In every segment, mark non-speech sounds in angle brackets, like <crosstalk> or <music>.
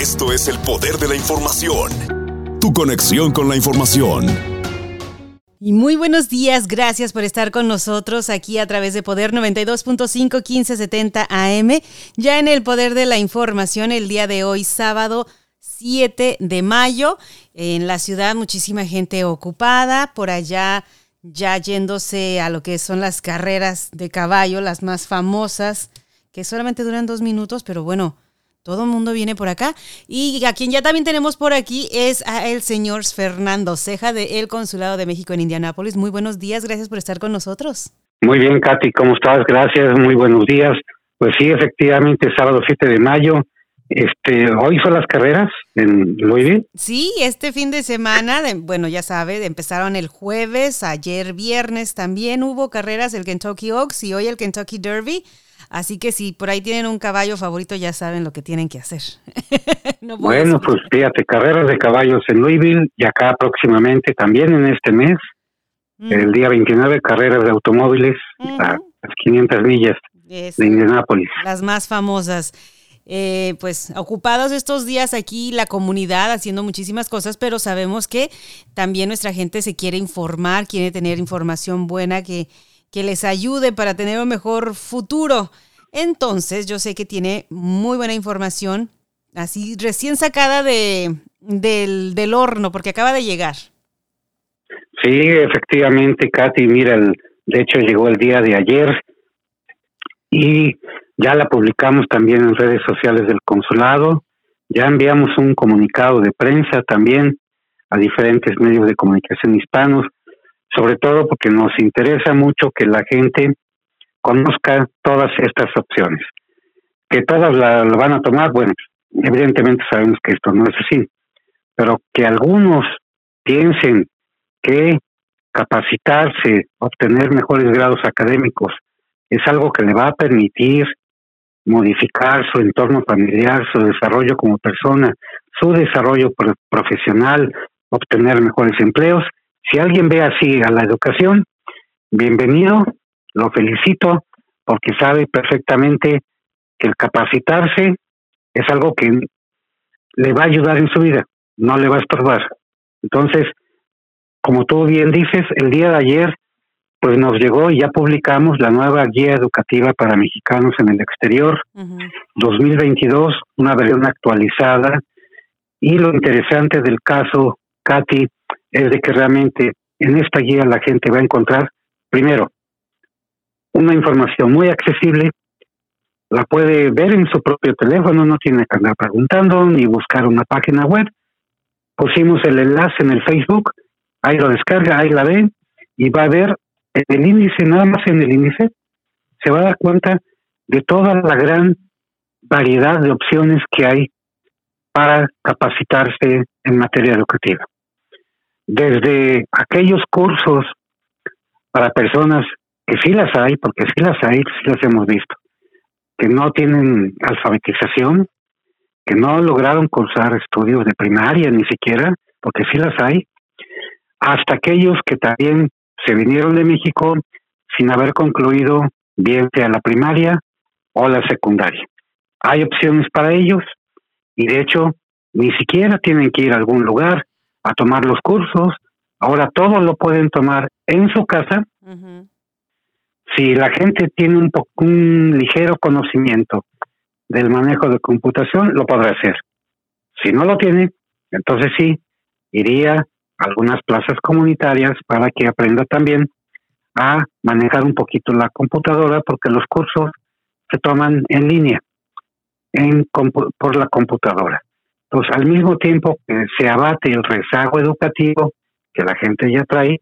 Esto es el poder de la información. Tu conexión con la información. Y muy buenos días, gracias por estar con nosotros aquí a través de Poder 92.5 1570 AM. Ya en el Poder de la Información el día de hoy, sábado 7 de mayo, en la ciudad muchísima gente ocupada, por allá ya yéndose a lo que son las carreras de caballo, las más famosas, que solamente duran dos minutos, pero bueno, todo el mundo viene por acá. Y a quien ya también tenemos por aquí es a el señor Fernando Ceja de El Consulado de México en Indianápolis. Muy buenos días, gracias por estar con nosotros. Muy bien, Katy, ¿cómo estás? Gracias, muy buenos días. Pues sí, efectivamente, sábado 7 de mayo. Este, hoy son las carreras en Louisville. Sí, este fin de semana, bueno, ya sabe, empezaron el jueves, ayer viernes también hubo carreras del Kentucky Oaks y hoy el Kentucky Derby. Así que si por ahí tienen un caballo favorito, ya saben lo que tienen que hacer. <laughs> bueno, pues fíjate, carreras de caballos en Louisville y acá próximamente también en este mes, el día 29, carreras de automóviles a las 500 millas de Indianápolis. Las más famosas. Eh, pues ocupados estos días aquí la comunidad haciendo muchísimas cosas, pero sabemos que también nuestra gente se quiere informar, quiere tener información buena que, que les ayude para tener un mejor futuro. Entonces, yo sé que tiene muy buena información, así recién sacada de, del, del horno, porque acaba de llegar. Sí, efectivamente, Katy, mira, el, de hecho llegó el día de ayer y ya la publicamos también en redes sociales del consulado, ya enviamos un comunicado de prensa también a diferentes medios de comunicación hispanos sobre todo porque nos interesa mucho que la gente conozca todas estas opciones. Que todas la, van a tomar, bueno, evidentemente sabemos que esto no es así, pero que algunos piensen que capacitarse, obtener mejores grados académicos, es algo que le va a permitir modificar su entorno familiar, su desarrollo como persona, su desarrollo profesional, obtener mejores empleos, si alguien ve así a la educación, bienvenido, lo felicito, porque sabe perfectamente que el capacitarse es algo que le va a ayudar en su vida, no le va a estorbar. Entonces, como tú bien dices, el día de ayer, pues nos llegó y ya publicamos la nueva guía educativa para mexicanos en el exterior, 2022, una versión actualizada. Y lo interesante del caso, Katy, es de que realmente en esta guía la gente va a encontrar, primero, una información muy accesible, la puede ver en su propio teléfono, no tiene que andar preguntando ni buscar una página web. Pusimos el enlace en el Facebook, ahí lo descarga, ahí la ve y va a ver en el índice, nada más en el índice, se va a dar cuenta de toda la gran variedad de opciones que hay para capacitarse en materia educativa desde aquellos cursos para personas que sí las hay, porque sí las hay, sí las hemos visto, que no tienen alfabetización, que no lograron cursar estudios de primaria ni siquiera, porque sí las hay, hasta aquellos que también se vinieron de México sin haber concluido bien sea la primaria o la secundaria. Hay opciones para ellos y de hecho ni siquiera tienen que ir a algún lugar, a tomar los cursos. Ahora todo lo pueden tomar en su casa. Si la gente tiene un, un ligero conocimiento del manejo de computación, lo podrá hacer. Si no lo tiene, entonces sí, iría a algunas plazas comunitarias para que aprenda también a manejar un poquito la computadora, porque los cursos se toman en línea, en, por la computadora. Entonces, al mismo tiempo que se abate el rezago educativo que la gente ya trae,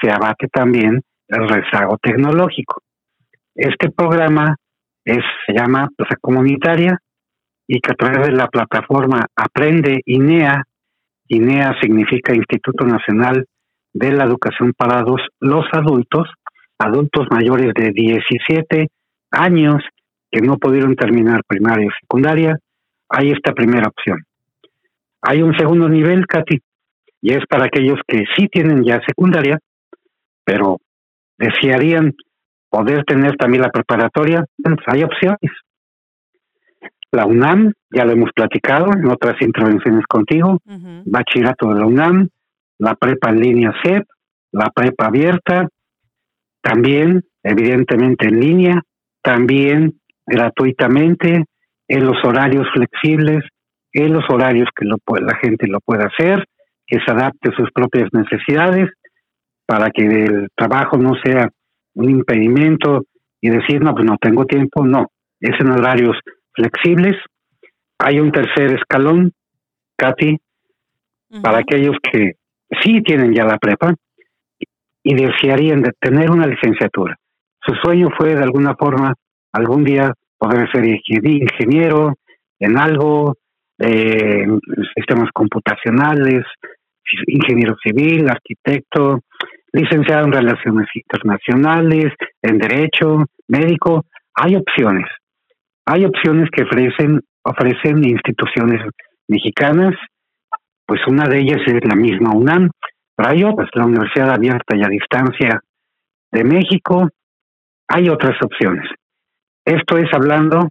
se abate también rezago tecnológico. Este programa se llama Plaza Comunitaria y que a través de la plataforma Aprende INEA, INEA significa Instituto Nacional de la Educación para los Adultos, adultos mayores de 17 años que no pudieron terminar primaria o secundaria, hay esta primera opción. Hay un segundo nivel, Katy, y es para aquellos que sí tienen ya secundaria, pero desearían poder tener también la preparatoria, pues hay opciones. la UNAM, ya lo hemos platicado en otras intervenciones contigo, bachillerato de la UNAM, la prepa en línea CEP, la prepa abierta, también evidentemente en línea, también gratuitamente, en los horarios flexibles, en los horarios que lo, la gente lo pueda hacer, que se adapte a sus propias necesidades, para que el trabajo no sea un impedimento y decir, no, pues no tengo tiempo, no, es en horarios flexibles. Hay un tercer escalón, Katy, para aquellos que sí tienen ya la prepa y desearían de tener una licenciatura. Su sueño fue de alguna forma algún día poder ser ingeniero en algo, eh, sistemas computacionales, ingeniero civil, arquitecto, licenciado en relaciones internacionales, en derecho, médico. Hay opciones. Hay opciones que ofrecen, ofrecen instituciones mexicanas, pues una de ellas es la misma UNAM, pero hay otras, la Universidad Abierta y a Distancia de México, hay otras opciones. Esto es hablando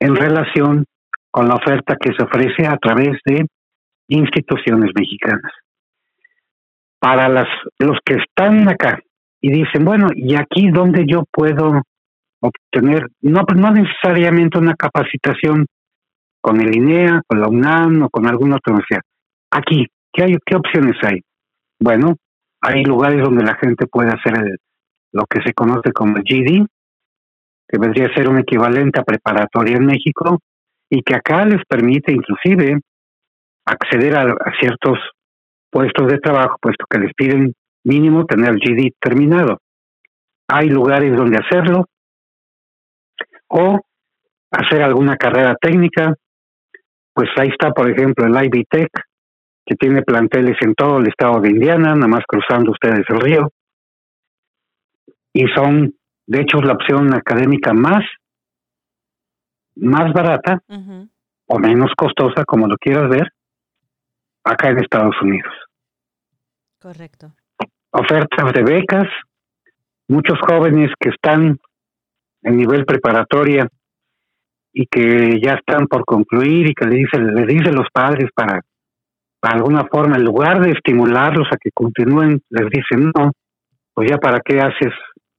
en relación con la oferta que se ofrece a través de instituciones mexicanas. Para las, los que están acá y dicen, bueno, ¿y aquí dónde yo puedo obtener, no, pues no necesariamente una capacitación con el INEA, con la UNAM o con alguna otra universidad. Aquí, ¿qué, hay, qué opciones hay? Bueno, hay lugares donde la gente puede hacer lo que se conoce como GD, que vendría a ser un equivalente a preparatoria en México, y que acá les permite inclusive acceder a ciertos puestos de trabajo, puesto que les piden mínimo tener el GD terminado. Hay lugares donde hacerlo, o hacer alguna carrera técnica, pues ahí está, por ejemplo, el Ivy Tech, que tiene planteles en todo el estado de Indiana, nada más cruzando ustedes el río. Y son, de hecho, la opción académica más, más barata o menos costosa, como lo quieras ver, acá en Estados Unidos. Correcto. Ofertas de becas, muchos jóvenes que están en nivel preparatoria y que ya están por concluir y que le dicen le dicen los padres para, alguna forma en lugar de estimularlos a que continúen les dicen no pues ya para qué haces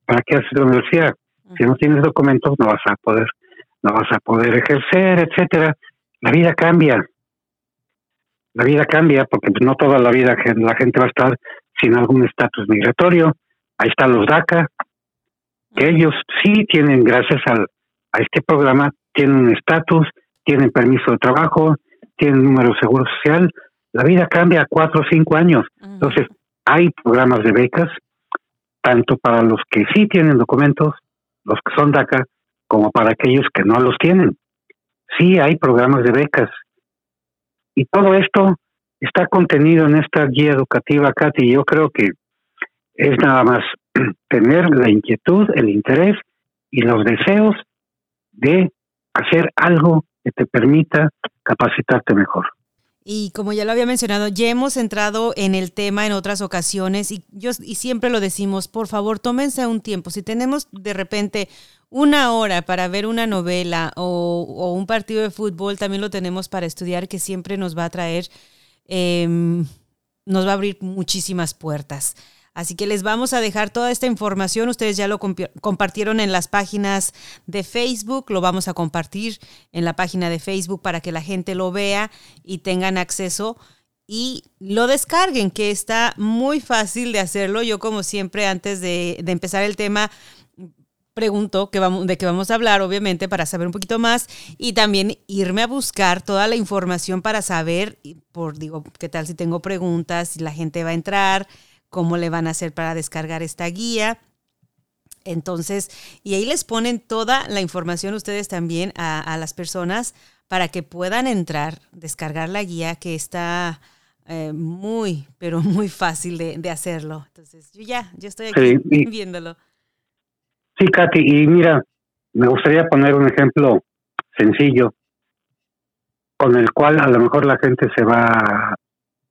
para qué haces la universidad. Si no tienes documentos no vas a poder no vas a poder ejercer etcétera. La vida cambia la vida cambia porque no toda la vida la gente va a estar sin algún estatus migratorio ahí están los DACA que ellos sí tienen, gracias al, a este programa, tienen un estatus, tienen permiso de trabajo, tienen número de seguro social. La vida cambia a cuatro o cinco años. Entonces, hay programas de becas, tanto para los que sí tienen documentos, los que son DACA, como para aquellos que no los tienen. Sí hay programas de becas. Y todo esto está contenido en esta guía educativa, Katy, yo creo que es nada más <clears throat> tener la inquietud, el interés y los deseos de hacer algo que te permita capacitarte mejor. Y como ya lo había mencionado, ya hemos entrado en el tema en otras ocasiones y yo y siempre lo decimos, por favor, tómense un tiempo. Si tenemos de repente una hora para ver una novela o, un partido de fútbol, también lo tenemos para estudiar, que siempre nos va a traer, em, nos va a abrir muchísimas puertas. Así que les vamos a dejar toda esta información. Ustedes ya lo compartieron en las páginas de Facebook. Lo vamos a compartir en la página de Facebook para que la gente lo vea y tengan acceso y lo descarguen, que está muy fácil de hacerlo. Yo como siempre antes de, empezar el tema pregunto que vamos, de qué vamos a hablar, obviamente, para saber un poquito más y también irme a buscar toda la información para saber, por digo, qué tal si tengo preguntas, si la gente va a entrar, cómo le van a hacer para descargar esta guía. Entonces, y ahí les ponen toda la información ustedes también a, las personas para que puedan entrar, descargar la guía que está eh, muy, pero muy fácil de, hacerlo. Entonces, yo ya, yo estoy aquí viéndolo. Sí, Katy, y mira, me gustaría poner un ejemplo sencillo con el cual a lo mejor la gente se va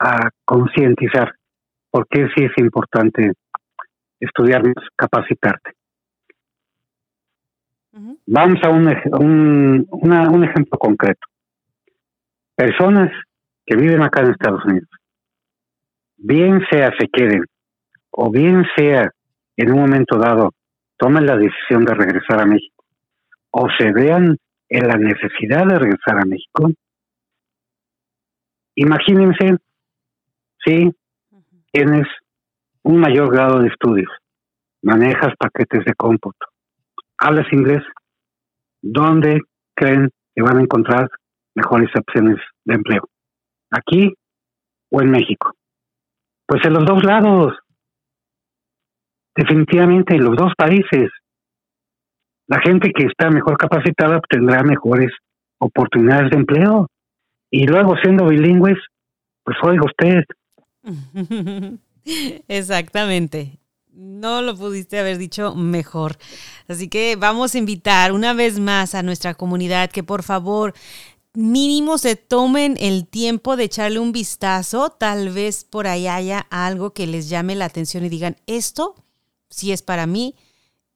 a concientizar por qué sí es importante estudiar, capacitarte. Vamos a un, un, un ejemplo concreto. Personas que viven acá en Estados Unidos, bien sea se queden o bien sea en un momento dado tomen la decisión de regresar a México o se vean en la necesidad de regresar a México, imagínense si tienes un mayor grado de estudios, manejas paquetes de cómputo, hablas inglés, ¿dónde creen que van a encontrar mejores opciones de empleo? ¿Aquí o en México? Pues en los dos lados. Definitivamente en los dos países. La gente que está mejor capacitada tendrá mejores oportunidades de empleo. Y luego siendo bilingües, pues oiga usted. <laughs> Exactamente. No lo pudiste haber dicho mejor. Así que vamos a invitar una vez más a nuestra comunidad que por favor mínimo se tomen el tiempo de echarle un vistazo, tal vez por ahí haya algo que les llame la atención y digan, esto sí es para mí.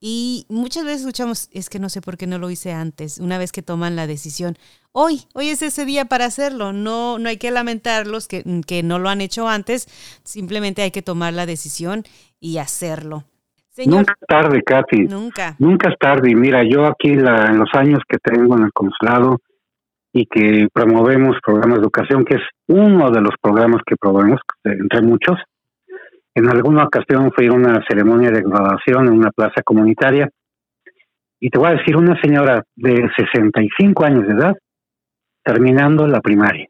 Y muchas veces escuchamos, es que no sé por qué no lo hice antes, una vez que toman la decisión. Hoy, hoy es ese día para hacerlo, no, no hay que lamentarlos que, que no lo han hecho antes, simplemente hay que tomar la decisión y hacerlo. nunca es tarde, Katy. Nunca. Nunca es tarde. Y mira, yo aquí la, en los años que tengo en el consulado, y que promovemos programas de educación, que es uno de los programas que promovemos, entre muchos. En alguna ocasión fui a una ceremonia de graduación en una plaza comunitaria y te voy a decir, una señora de 65 años de edad, terminando la primaria,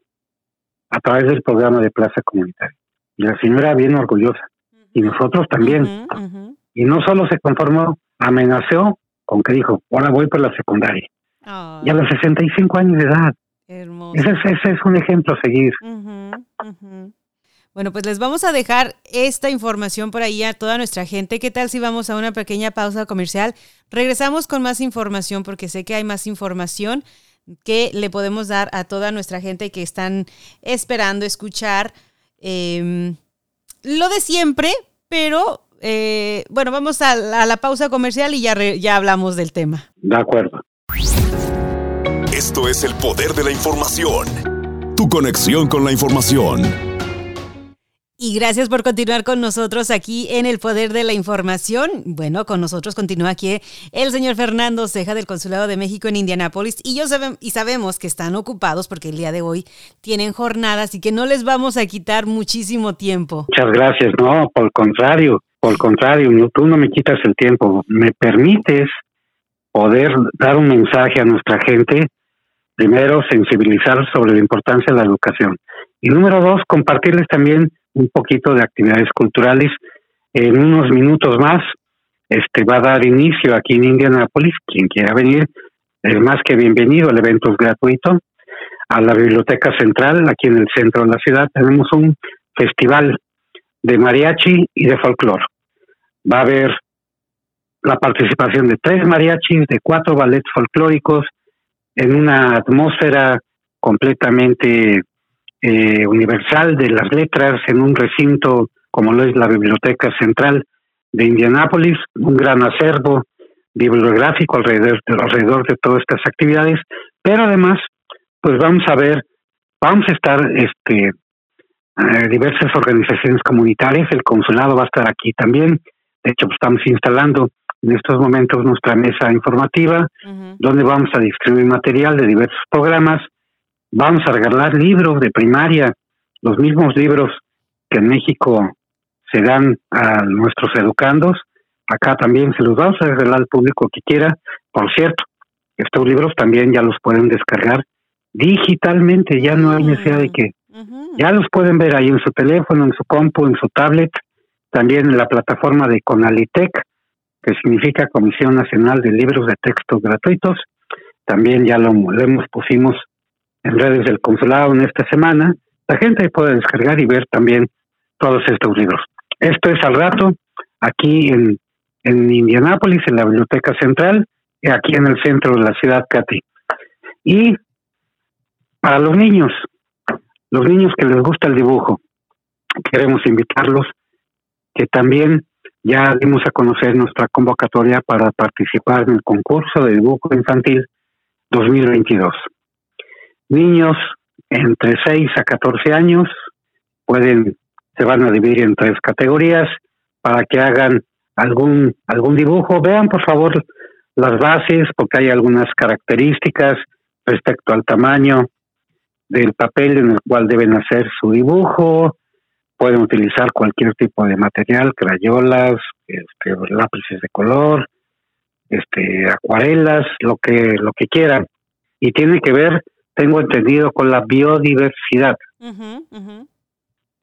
a través del programa de plaza comunitaria. Y la señora bien orgullosa, y nosotros también. Y no solo se conformó, amenazó con que dijo, ahora voy por la secundaria. Y a los 65 años de edad. Hermoso. Ese, es un ejemplo a seguir. Bueno, pues les vamos a dejar esta información por ahí a toda nuestra gente. ¿Qué tal si vamos a una pequeña pausa comercial? Regresamos con más información porque sé que hay más información que le podemos dar a toda nuestra gente que están esperando escuchar em, lo de siempre, pero eh, bueno, vamos a, la pausa comercial y ya, ya hablamos del tema. De acuerdo. Esto es el poder de la información. Tu conexión con la información. Y gracias por continuar con nosotros aquí en el Poder de la Información. Bueno, con nosotros continúa aquí el señor Fernando Ceja del Consulado de México en Indianápolis. Y, yo y sabemos que están ocupados porque el día de hoy tienen jornadas y que no les vamos a quitar muchísimo tiempo. Muchas gracias. No, por el contrario, por el contrario, tú no me quitas el tiempo. Me permites poder dar un mensaje a nuestra gente, primero sensibilizar sobre la importancia de la educación y número dos, compartirles también un poquito de actividades culturales. En unos minutos más este va a dar inicio aquí en Indianapolis, quien quiera venir es más que bienvenido, el evento es gratuito. A la Biblioteca Central, aquí en el centro de la ciudad, tenemos un festival de mariachi y de folclore. Va a haber la participación de tres mariachis, de cuatro ballets folclóricos, en una atmósfera completamente eh, universal de las letras, en un recinto como lo es la Biblioteca Central de Indianápolis, un gran acervo bibliográfico alrededor, alrededor de todas estas actividades, pero además, pues vamos a ver, vamos a estar este, eh, diversas organizaciones comunitarias, el consulado va a estar aquí también, de hecho, pues, estamos instalando en estos momentos nuestra mesa informativa, donde vamos a distribuir material de diversos programas, vamos a regalar libros de primaria, los mismos libros que en México se dan a nuestros educandos, acá también se los vamos a regalar al público que quiera. Por cierto, estos libros también ya los pueden descargar digitalmente, ya no hay necesidad de que ya los pueden ver ahí en su teléfono, en su compu, en su tablet, también en la plataforma de Conalitec, que significa Comisión Nacional de Libros de Texto Gratuitos. También ya lo, hemos pusimos en redes del consulado en esta semana. La gente puede descargar y ver también todos estos libros. Esto es al rato, aquí en, en Indianápolis, en la Biblioteca Central, y aquí en el centro de la ciudad, Katy. Y para los niños, los niños que les gusta el dibujo, queremos invitarlos que también ya dimos a conocer nuestra convocatoria para participar en el concurso de dibujo infantil 2022. Niños entre 6 a 14 años pueden se van a dividir en tres categorías para que hagan algún algún dibujo. Vean por favor las bases porque hay algunas características respecto al tamaño del papel en el cual deben hacer su dibujo. Pueden utilizar cualquier tipo de material, crayolas, este, lápices de color, este, acuarelas, lo que lo que quieran. Y tiene que ver, tengo entendido, con la biodiversidad.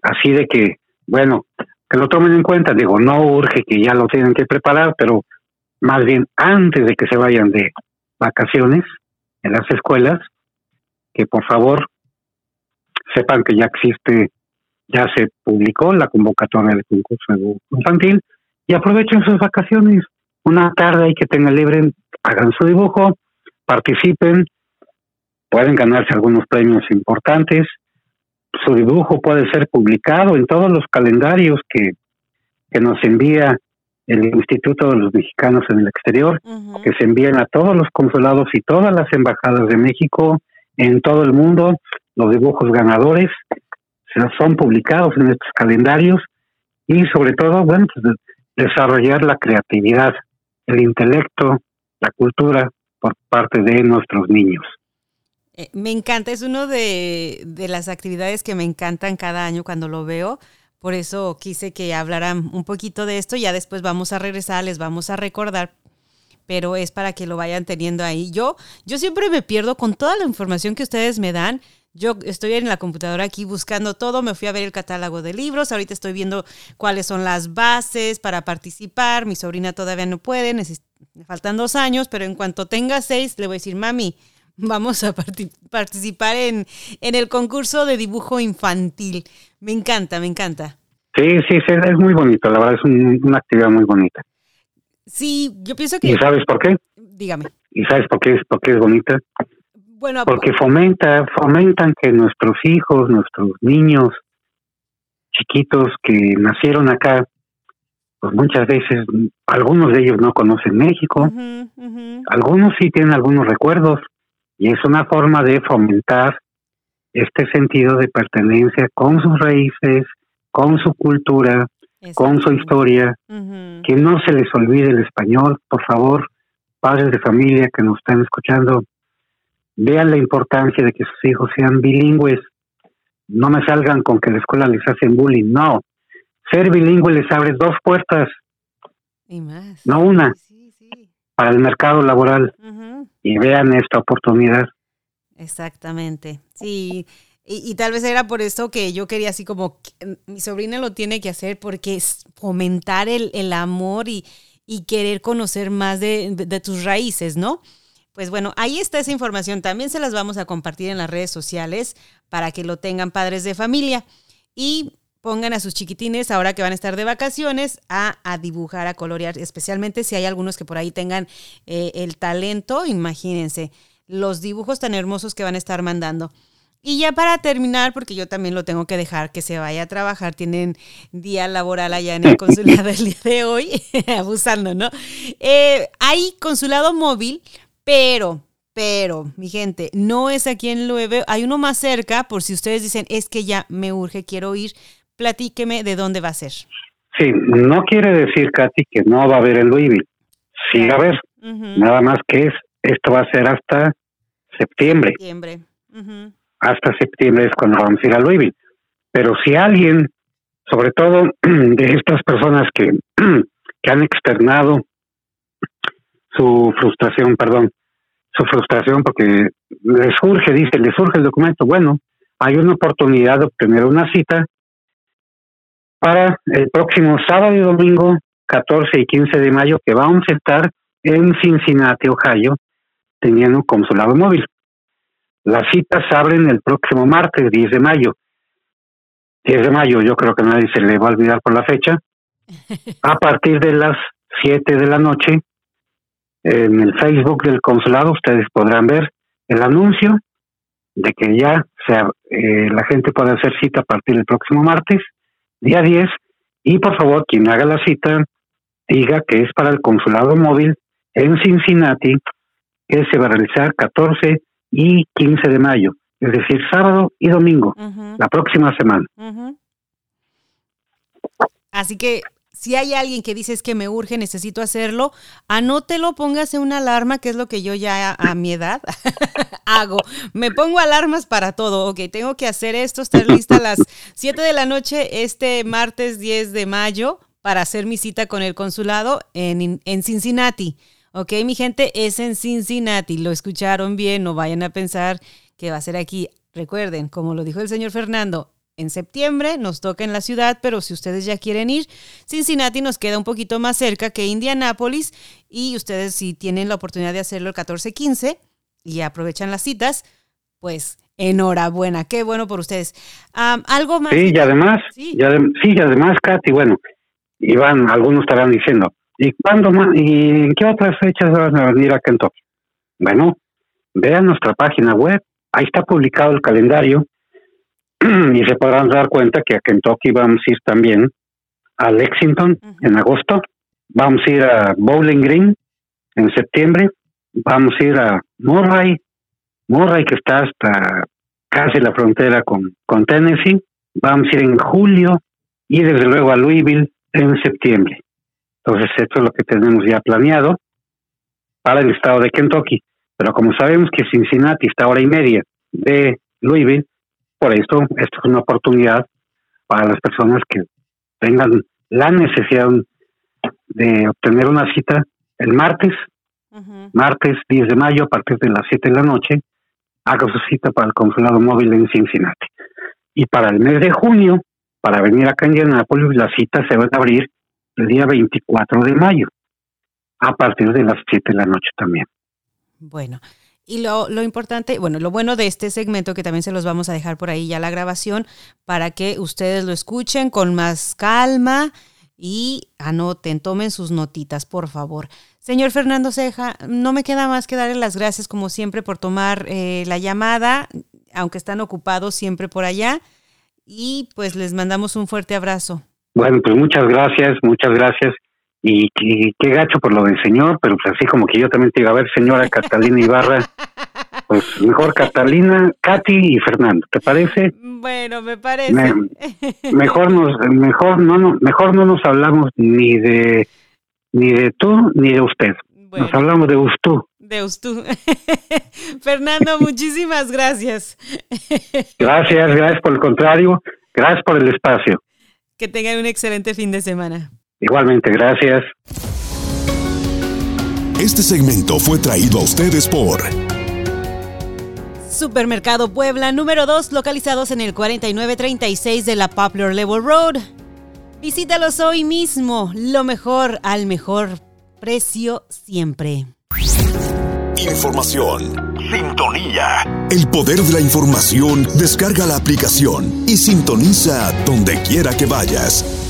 Así de que, bueno, que lo tomen en cuenta. Digo, no urge que ya lo tienen que preparar, pero más bien antes de que se vayan de vacaciones en las escuelas, que por favor sepan que ya existe, ya se publicó la convocatoria del concurso infantil y aprovechen sus vacaciones. Una tarde y que tengan libre, hagan su dibujo, participen, pueden ganarse algunos premios importantes. Su dibujo puede ser publicado en todos los calendarios que, que nos envía el Instituto de los Mexicanos en el Exterior, que se envían a todos los consulados y todas las embajadas de México en todo el mundo. Los dibujos ganadores son publicados en estos calendarios y sobre todo, bueno, pues desarrollar la creatividad, el intelecto, la cultura por parte de nuestros niños. Eh, me encanta, es uno de, de las actividades que me encantan cada año cuando lo veo por eso quise que hablaran un poquito de esto. Ya después vamos a regresar, les vamos a recordar, pero es para que lo vayan teniendo ahí. Yo, yo siempre me pierdo con toda la información que ustedes me dan. Yo estoy en la computadora aquí buscando todo, me fui a ver el catálogo de libros, ahorita estoy viendo cuáles son las bases para participar, mi sobrina todavía no puede, faltan dos años, pero en cuanto tenga seis le voy a decir, mami, vamos a participar en, en el concurso de dibujo infantil. Me encanta, me encanta. Sí, sí, sí, es muy bonito, la verdad es una actividad muy bonita. Sí, yo pienso que... ¿Y sabes por qué? Dígame. ¿Y sabes por qué es, por qué es bonita? Bueno, porque fomenta, fomentan que nuestros hijos, nuestros niños chiquitos que nacieron acá, pues muchas veces algunos de ellos no conocen México, algunos sí tienen algunos recuerdos y es una forma de fomentar este sentido de pertenencia con sus raíces, con su cultura, con su historia, que no se les olvide el español, por favor, padres de familia que nos están escuchando, vean la importancia de que sus hijos sean bilingües, no me salgan con que la escuela les hacen bullying, no, ser bilingüe les abre dos puertas, no una, para el mercado laboral, y vean esta oportunidad. Exactamente, sí. Y, tal vez era por esto que yo quería así como, mi sobrina lo tiene que hacer porque es fomentar el, el amor y, y, querer conocer más de, de, tus raíces, ¿no? Pues bueno, ahí está esa información. También se las vamos a compartir en las redes sociales para que lo tengan padres de familia. Y pongan a sus chiquitines, ahora que van a estar de vacaciones, a, a dibujar, a colorear, especialmente si hay algunos que por ahí tengan eh, el talento, imagínense los dibujos tan hermosos que van a estar mandando. Y ya para terminar, porque yo también lo tengo que dejar que se vaya a trabajar, tienen día laboral allá en el <laughs> consulado el día de hoy, <laughs> abusando, ¿no? Eh, hay consulado móvil, pero, pero, mi gente, no es aquí en Lueve, hay uno más cerca, por si ustedes dicen, es que ya me urge, quiero ir, platíqueme de dónde va a ser. Sí, no quiere decir, Katy, que no va a haber el Louisville. Sí, va a haber. Nada más que es esto va a ser hasta septiembre. septiembre. Hasta septiembre es cuando vamos a ir a Louisville. Pero si alguien, sobre todo <clears throat> de estas personas que, <clears throat> que han externado su frustración, perdón, su frustración porque les surge, dice, les surge el documento, bueno, hay una oportunidad de obtener una cita para el próximo sábado y domingo 14 y 15 de mayo que vamos a estar en Cincinnati, Ohio, teniendo un consulado móvil. Las citas abren el próximo martes, 10 de mayo. 10 de mayo, yo creo que nadie se le va a olvidar por la fecha. <laughs> A partir de las 7 de la noche, en el Facebook del consulado, ustedes podrán ver el anuncio de que ya sea, eh, la gente puede hacer cita a partir del próximo martes, día 10, y por favor, quien haga la cita, diga que es para el consulado móvil en Cincinnati, que se va a realizar 14 y 15 de mayo, es decir, sábado y domingo, la próxima semana. Así que si hay alguien que dice es que me urge, necesito hacerlo, anótelo, póngase una alarma, que es lo que yo ya a mi edad <laughs> hago. Me pongo alarmas para todo. Ok, tengo que hacer esto, estar lista a las 7 de la noche este martes 10 de mayo para hacer mi cita con el consulado en, en Cincinnati. Ok, mi gente, es en Cincinnati. Lo escucharon bien, no vayan a pensar que va a ser aquí. Recuerden, como lo dijo el señor Fernando, en septiembre, nos toca en la ciudad, pero si ustedes ya quieren ir, Cincinnati nos queda un poquito más cerca que Indianápolis y ustedes si tienen la oportunidad de hacerlo el 14-15 y aprovechan las citas, pues enhorabuena, qué bueno por ustedes. ¿Algo más? Sí, y además, ¿Sí? Y sí, y además, Katy, bueno, Iván, algunos estarán diciendo, ¿y cuándo más? ¿Y en qué otras fechas van a venir a Kentucky? Bueno, vean nuestra página web, ahí está publicado el calendario <clears throat> y se podrán dar cuenta que a Kentucky vamos a ir también a Lexington en agosto, vamos a ir a Bowling Green en septiembre, vamos a ir a Murray, Murray que está hasta casi la frontera con, con Tennessee, vamos a ir en julio y desde luego a Louisville en septiembre. Entonces esto es lo que tenemos ya planeado para el estado de Kentucky. Pero como sabemos que Cincinnati está a hora y media de Louisville, por eso, esto es una oportunidad para las personas que tengan la necesidad de obtener una cita el martes, martes 10 de mayo a partir de las 7 de la noche, haga su cita para el consulado móvil en Cincinnati. Y para el mes de junio, para venir acá en Indianapolis, las citas se van a abrir el día 24 de mayo, a partir de las 7 de la noche también. Bueno, y lo, lo, importante, bueno, lo bueno de este segmento, que también se los vamos a dejar por ahí ya la grabación, para que ustedes lo escuchen con más calma y anoten, tomen sus notitas, por favor. Señor Fernando Ceja, no me queda más que darle las gracias, como siempre, por tomar eh, la llamada, aunque están ocupados siempre por allá. Y pues les mandamos un fuerte abrazo. Bueno, pues muchas gracias, muchas gracias. Y, qué gacho por lo del señor, pero pues así como que yo también te digo, a ver, señora Catalina Ibarra, pues mejor Catalina, Katy y Fernando, ¿te parece? Bueno, me parece. mejor nos, mejor no, no, mejor no nos hablamos ni de ni de tú ni de usted. Nos hablamos de usted. De usted. <laughs> Fernando, muchísimas gracias. gracias, gracias por el contrario, gracias por el espacio. Que tengan un excelente fin de semana. Igualmente, gracias. Este segmento fue traído a ustedes por Supermercado Puebla número 2, localizados en el 4936 de la Poplar Level Road. Visítalos hoy mismo, lo mejor al mejor precio siempre. Información. Sintonía. El poder de la información. Descarga la aplicación y sintoniza donde quiera que vayas.